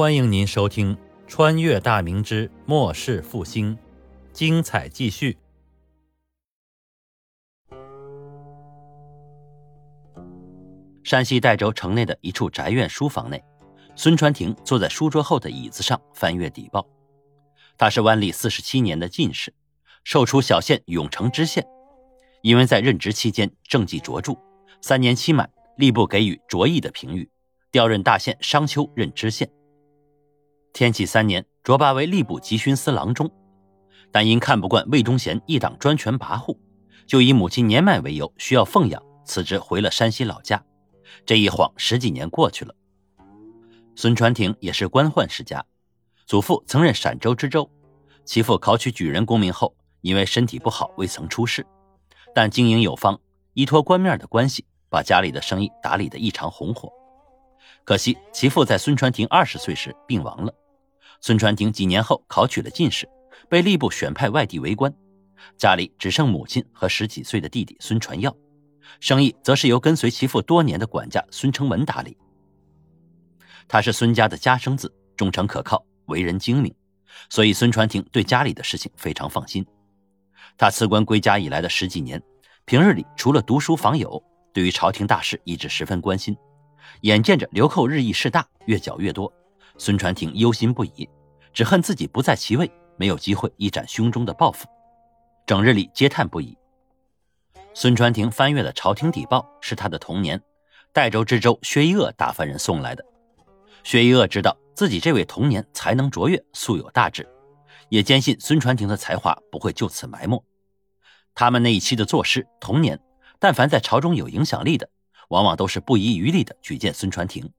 欢迎您收听《穿越大明之末世复兴》，精彩继续。山西代州城内的一处宅院书房内，孙传庭坐在书桌后的椅子上翻阅邸报。他是万历四十七年的进士，授出小县永城知县。因为在任职期间政绩卓著，三年期满，吏部给予卓异的评语，调任大县商丘任知县。天启三年，卓拔为吏部集勋司郎中，但因看不惯魏忠贤一党专权跋扈，就以母亲年迈为由需要奉养，辞职回了山西老家。这一晃十几年过去了。孙传庭也是官宦世家，祖父曾任陕州知州，其父考取举人功名后，因为身体不好未曾出仕，但经营有方，依托官面的关系，把家里的生意打理得异常红火。可惜其父在孙传庭二十岁时病亡了，孙传庭几年后考取了进士，被吏部选派外地为官，家里只剩母亲和十几岁的弟弟孙传耀。生意则是由跟随其父多年的管家孙承文打理。他是孙家的家生子，忠诚可靠，为人精明，所以孙传庭对家里的事情非常放心。他辞官归家以来的十几年，平日里除了读书访友，对于朝廷大事一直十分关心。眼见着流寇日益势大，越剿越多，孙传庭忧心不已，只恨自己不在其位，没有机会一展胸中的抱负，整日里嗟叹不已。孙传庭翻阅的朝廷邸报是他的童年，代州知州薛一鄂打发人送来的。薛一鄂知道自己这位童年才能卓越，素有大志，也坚信孙传庭的才华不会就此埋没。他们那一期的作诗，童年但凡在朝中有影响力的，往往都是不遗余力的举荐孙传庭。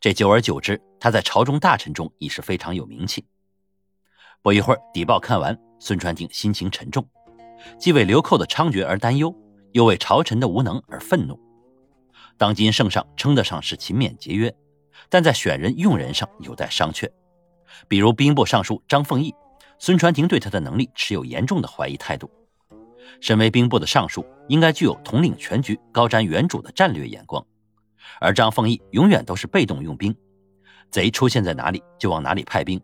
这久而久之，他在朝中大臣中已是非常有名气。不一会儿，邸报看完，孙传庭心情沉重，既为流寇的猖獗而担忧。又为朝臣的无能而愤怒。当今圣上称得上是勤勉节约，但在选人用人上有待商榷。比如兵部尚书张凤义，孙传庭对他的能力持有严重的怀疑态度。身为兵部的尚书，应该具有统领全局、高瞻远瞩的战略眼光，而张凤义永远都是被动用兵，贼出现在哪里就往哪里派兵，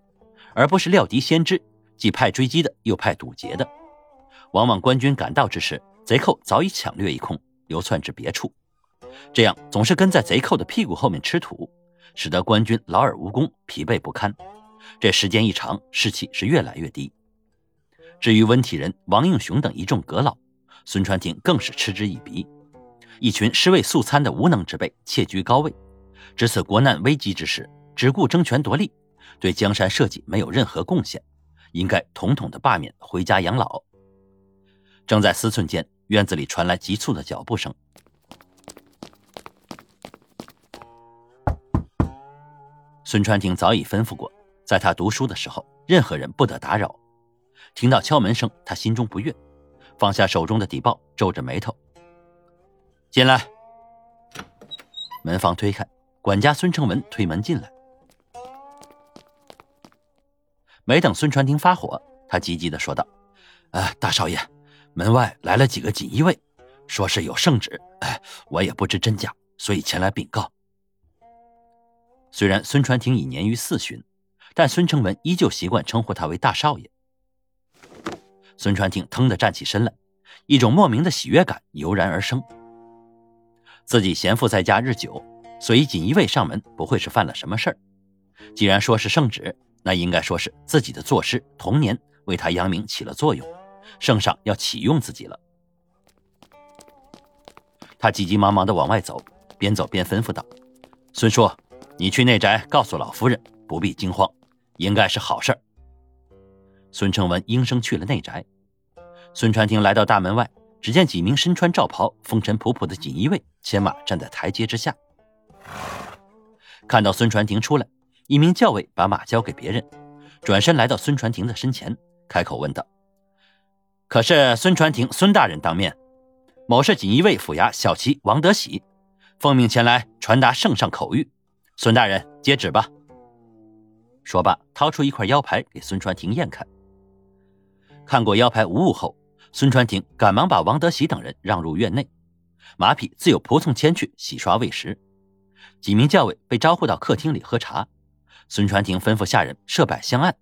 而不是料敌先知，既派追击的，又派堵截的。往往官军赶到之时，贼寇早已抢掠一空，流窜至别处，这样总是跟在贼寇的屁股后面吃土，使得官军劳而无功，疲惫不堪。这时间一长，士气是越来越低。至于温体仁、王应雄等一众阁老，孙传庭更是嗤之以鼻。一群尸位素餐的无能之辈，窃居高位，值此国难危机之时，只顾争权夺利，对江山社稷没有任何贡献，应该统统的罢免，回家养老。正在思忖间，院子里传来急促的脚步声。孙传庭早已吩咐过，在他读书的时候，任何人不得打扰。听到敲门声，他心中不悦，放下手中的邸报，皱着眉头进来。门房推开，管家孙承文推门进来。没等孙传庭发火，他急急的说道：“啊，大少爷。”门外来了几个锦衣卫，说是有圣旨，哎，我也不知真假，所以前来禀告。虽然孙传庭已年逾四旬，但孙承文依旧习惯称呼他为大少爷。孙传庭腾地站起身来，一种莫名的喜悦感油然而生。自己闲赋在家日久，所以锦衣卫上门不会是犯了什么事儿。既然说是圣旨，那应该说是自己的作诗童年为他扬名起了作用。圣上要启用自己了，他急急忙忙的往外走，边走边吩咐道：“孙叔，你去内宅告诉老夫人，不必惊慌，应该是好事儿。”孙承文应声去了内宅。孙传庭来到大门外，只见几名身穿罩袍、风尘仆仆的锦衣卫牵马站在台阶之下。看到孙传庭出来，一名教尉把马交给别人，转身来到孙传庭的身前，开口问道。可是孙传庭孙大人当面，某是锦衣卫府衙小旗王德喜，奉命前来传达圣上口谕。孙大人接旨吧。说罢，掏出一块腰牌给孙传庭验看。看过腰牌无误后，孙传庭赶忙把王德喜等人让入院内，马匹自有仆从牵去洗刷喂食。几名教尉被招呼到客厅里喝茶。孙传庭吩咐下人设摆香案，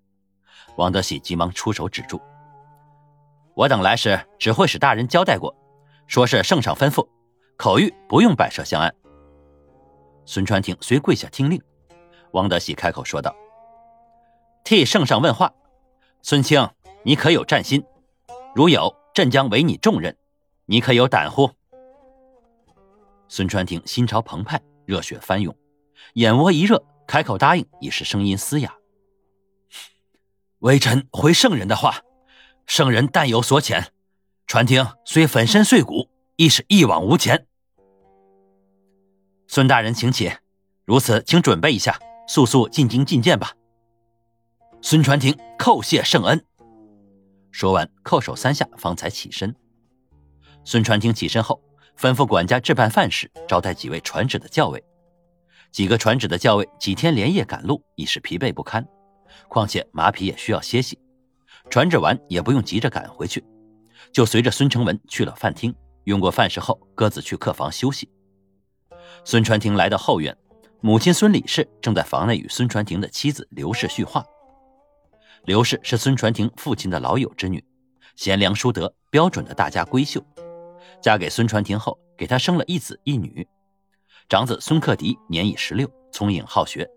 王德喜急忙出手止住。我等来时，只会使大人交代过，说是圣上吩咐，口谕不用摆设香案。孙传庭遂跪下听令。王德喜开口说道：“替圣上问话，孙清，你可有战心？如有，朕将委你重任，你可有胆乎？”孙传庭心潮澎湃，热血翻涌，眼窝一热。开口答应已是声音嘶哑。微臣回圣人的话，圣人但有所遣，传听虽粉身碎骨，亦是一往无前。孙大人请起，如此，请准备一下，速速进京觐见吧。孙传庭叩谢圣恩，说完叩首三下，方才起身。孙传庭起身后，吩咐管家置办饭食，招待几位传旨的教尉。几个传旨的教尉几天连夜赶路，已是疲惫不堪。况且马匹也需要歇息，传旨完也不用急着赶回去，就随着孙承文去了饭厅。用过饭食后，各自去客房休息。孙传庭来到后院，母亲孙李氏正在房内与孙传庭的妻子刘氏叙话。刘氏是孙传庭父亲的老友之女，贤良淑德，标准的大家闺秀。嫁给孙传庭后，给他生了一子一女。长子孙克迪年已十六，聪颖好学，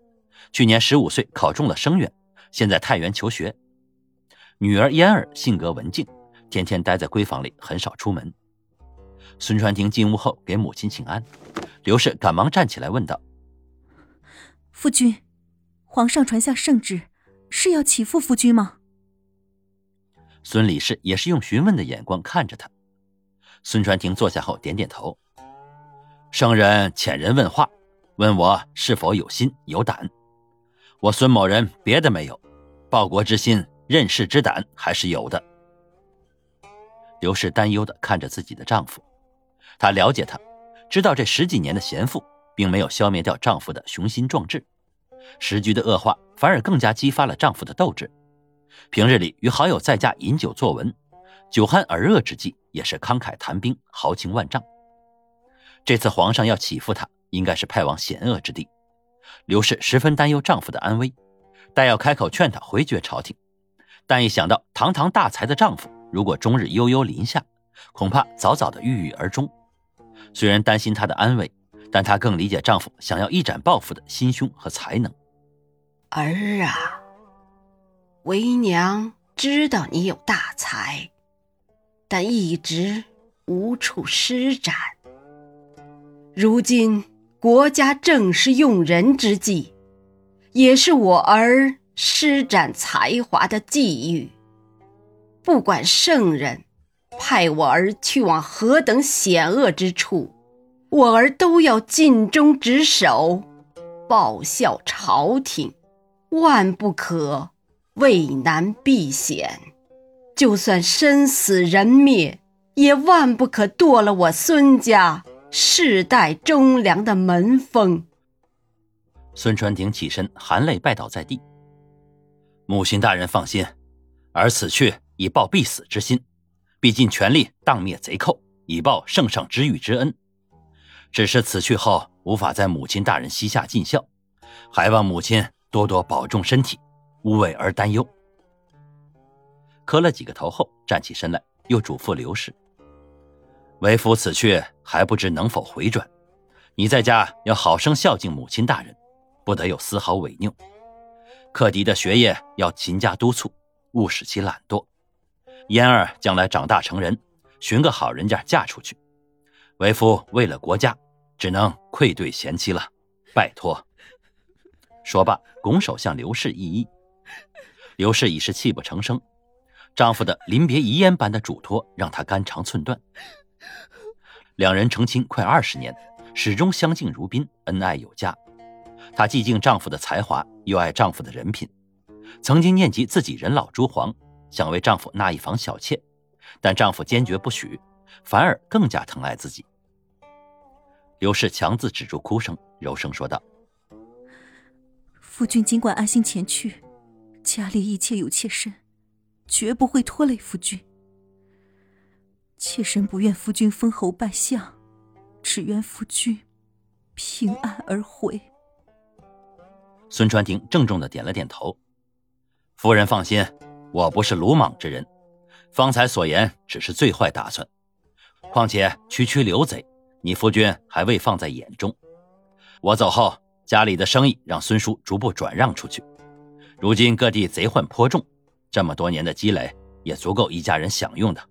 去年十五岁考中了生院，现在太原求学。女儿嫣儿性格文静，天天待在闺房里，很少出门。孙传庭进屋后给母亲请安，刘氏赶忙站起来问道：“夫君，皇上传下圣旨，是要起复夫君吗？”孙李氏也是用询问的眼光看着他。孙传庭坐下后点点头。圣人遣人问话，问我是否有心有胆。我孙某人别的没有，报国之心、任事之胆还是有的。刘氏担忧的看着自己的丈夫，她了解他，知道这十几年的贤妇并没有消灭掉丈夫的雄心壮志，时局的恶化反而更加激发了丈夫的斗志。平日里与好友在家饮酒作文，酒酣耳热之际，也是慷慨谈兵，豪情万丈。这次皇上要起复他，应该是派往险恶之地。刘氏十分担忧丈夫的安危，待要开口劝他回绝朝廷，但一想到堂堂大才的丈夫如果终日悠悠临下，恐怕早早的郁郁而终。虽然担心他的安危，但她更理解丈夫想要一展抱负的心胸和才能。儿啊，为娘知道你有大才，但一直无处施展。如今国家正是用人之际，也是我儿施展才华的际遇。不管圣人派我儿去往何等险恶之处，我儿都要尽忠职守，报效朝廷，万不可畏难避险。就算身死人灭，也万不可堕了我孙家。世代忠良的门风。孙传庭起身，含泪拜倒在地。母亲大人放心，儿此去以报必死之心，必尽全力荡灭贼寇，以报圣上知遇之恩。只是此去后无法在母亲大人膝下尽孝，还望母亲多多保重身体，勿为儿担忧。磕了几个头后，站起身来，又嘱咐刘氏。为夫此去还不知能否回转，你在家要好生孝敬母亲大人，不得有丝毫违拗。克迪的学业要勤加督促，勿使其懒惰。嫣儿将来长大成人，寻个好人家嫁出去。为夫为了国家，只能愧对贤妻了，拜托。说罢，拱手向刘氏一揖。刘氏已是泣不成声，丈夫的临别遗言般的嘱托，让她肝肠寸断。两人成亲快二十年，始终相敬如宾，恩爱有加。她既敬丈夫的才华，又爱丈夫的人品。曾经念及自己人老珠黄，想为丈夫纳一房小妾，但丈夫坚决不许，反而更加疼爱自己。刘氏强自止住哭声，柔声说道：“夫君尽管安心前去，家里一切有妾身，绝不会拖累夫君。”妾身不愿夫君封侯拜相，只愿夫君平安而回。孙传庭郑重的点了点头。夫人放心，我不是鲁莽之人，方才所言只是最坏打算。况且区区刘贼，你夫君还未放在眼中。我走后，家里的生意让孙叔逐步转让出去。如今各地贼患颇重，这么多年的积累也足够一家人享用的。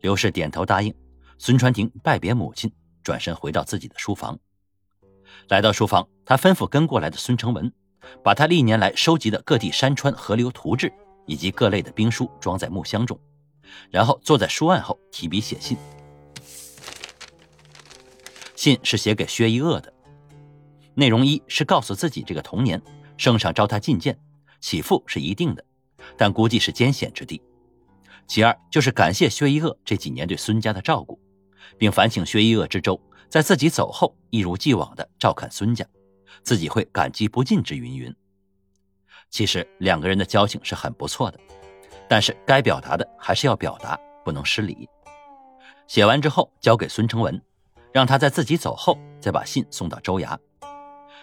刘氏点头答应。孙传庭拜别母亲，转身回到自己的书房。来到书房，他吩咐跟过来的孙成文，把他历年来收集的各地山川河流图志以及各类的兵书装在木箱中，然后坐在书案后提笔写信。信是写给薛一恶的，内容一是告诉自己这个童年圣上召他觐见，起复是一定的，但估计是艰险之地。其二就是感谢薛一恶这几年对孙家的照顾。并烦请薛一恶之周，在自己走后一如既往的照看孙家，自己会感激不尽之云云。其实两个人的交情是很不错的，但是该表达的还是要表达，不能失礼。写完之后交给孙成文，让他在自己走后再把信送到州衙。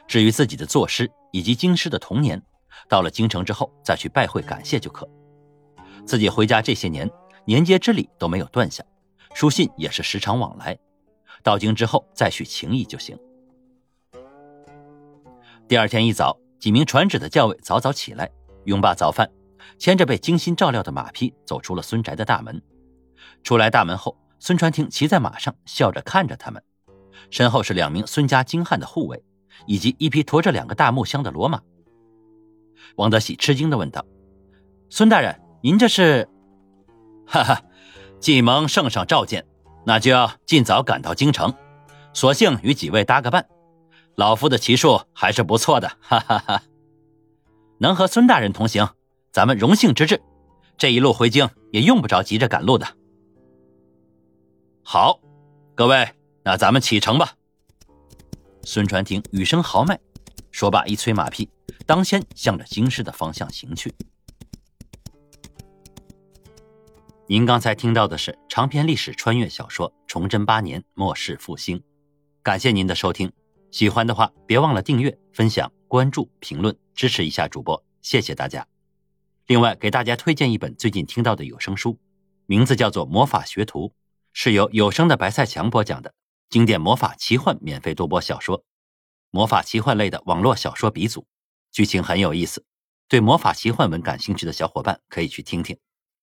至于自己的作诗以及京师的童年，到了京城之后再去拜会感谢就可。自己回家这些年，年节之礼都没有断下。书信也是时常往来，到京之后再续情谊就行。第二天一早，几名传旨的教尉早早起来，拥罢早饭，牵着被精心照料的马匹走出了孙宅的大门。出来大门后，孙传庭骑在马上，笑着看着他们，身后是两名孙家精悍的护卫，以及一匹驮着两个大木箱的骡马。王德喜吃惊的问道：“孙大人，您这是？”哈哈。既蒙圣上召见，那就要尽早赶到京城，索性与几位搭个伴。老夫的骑术还是不错的，哈哈哈！能和孙大人同行，咱们荣幸之至。这一路回京也用不着急着赶路的。好，各位，那咱们启程吧。孙传庭语声豪迈，说罢一催马屁，当先向着京师的方向行去。您刚才听到的是长篇历史穿越小说《崇祯八年末世复兴》，感谢您的收听。喜欢的话，别忘了订阅、分享、关注、评论，支持一下主播，谢谢大家。另外，给大家推荐一本最近听到的有声书，名字叫做《魔法学徒》，是由有声的白菜强播讲的经典魔法奇幻免费多播小说，魔法奇幻类的网络小说鼻祖，剧情很有意思。对魔法奇幻文感兴趣的小伙伴可以去听听。